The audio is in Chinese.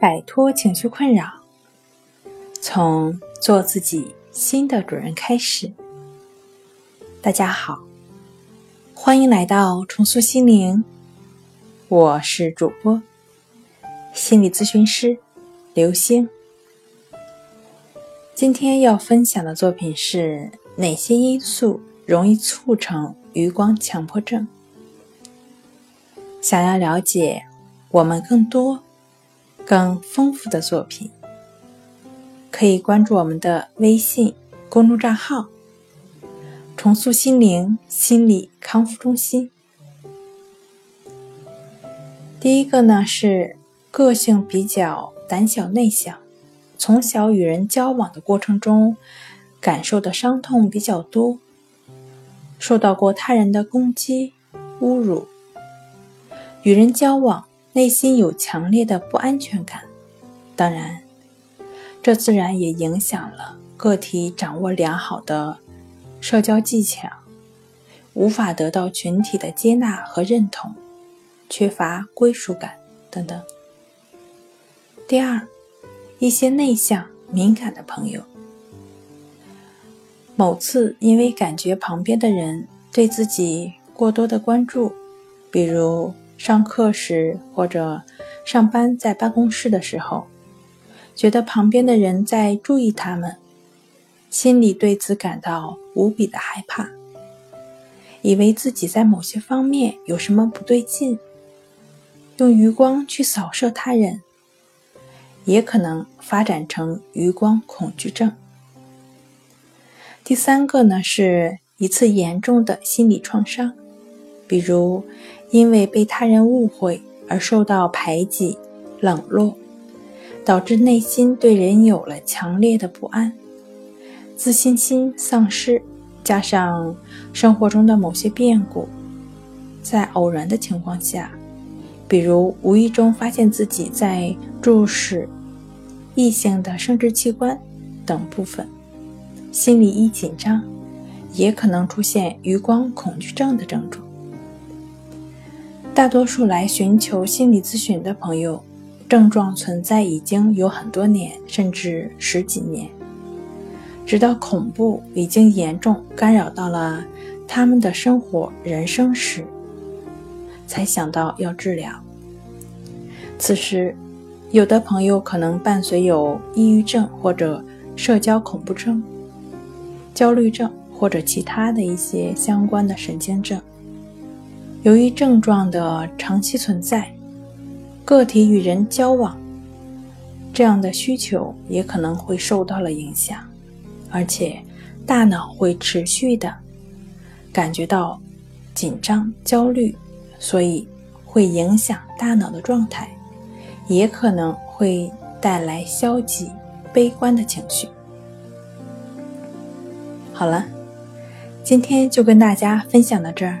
摆脱情绪困扰，从做自己新的主人开始。大家好，欢迎来到重塑心灵，我是主播心理咨询师刘星。今天要分享的作品是哪些因素容易促成余光强迫症？想要了解我们更多。更丰富的作品，可以关注我们的微信公众账号“重塑心灵心理康复中心”。第一个呢是个性比较胆小内向，从小与人交往的过程中感受的伤痛比较多，受到过他人的攻击、侮辱，与人交往。内心有强烈的不安全感，当然，这自然也影响了个体掌握良好的社交技巧，无法得到群体的接纳和认同，缺乏归属感等等。第二，一些内向敏感的朋友，某次因为感觉旁边的人对自己过多的关注，比如。上课时或者上班在办公室的时候，觉得旁边的人在注意他们，心里对此感到无比的害怕，以为自己在某些方面有什么不对劲，用余光去扫射他人，也可能发展成余光恐惧症。第三个呢，是一次严重的心理创伤，比如。因为被他人误会而受到排挤、冷落，导致内心对人有了强烈的不安，自信心丧失，加上生活中的某些变故，在偶然的情况下，比如无意中发现自己在注视异性的生殖器官等部分，心里一紧张，也可能出现余光恐惧症的症状。大多数来寻求心理咨询的朋友，症状存在已经有很多年，甚至十几年，直到恐怖已经严重干扰到了他们的生活、人生时，才想到要治疗。此时，有的朋友可能伴随有抑郁症或者社交恐怖症、焦虑症或者其他的一些相关的神经症。由于症状的长期存在，个体与人交往这样的需求也可能会受到了影响，而且大脑会持续的感觉到紧张、焦虑，所以会影响大脑的状态，也可能会带来消极、悲观的情绪。好了，今天就跟大家分享到这儿。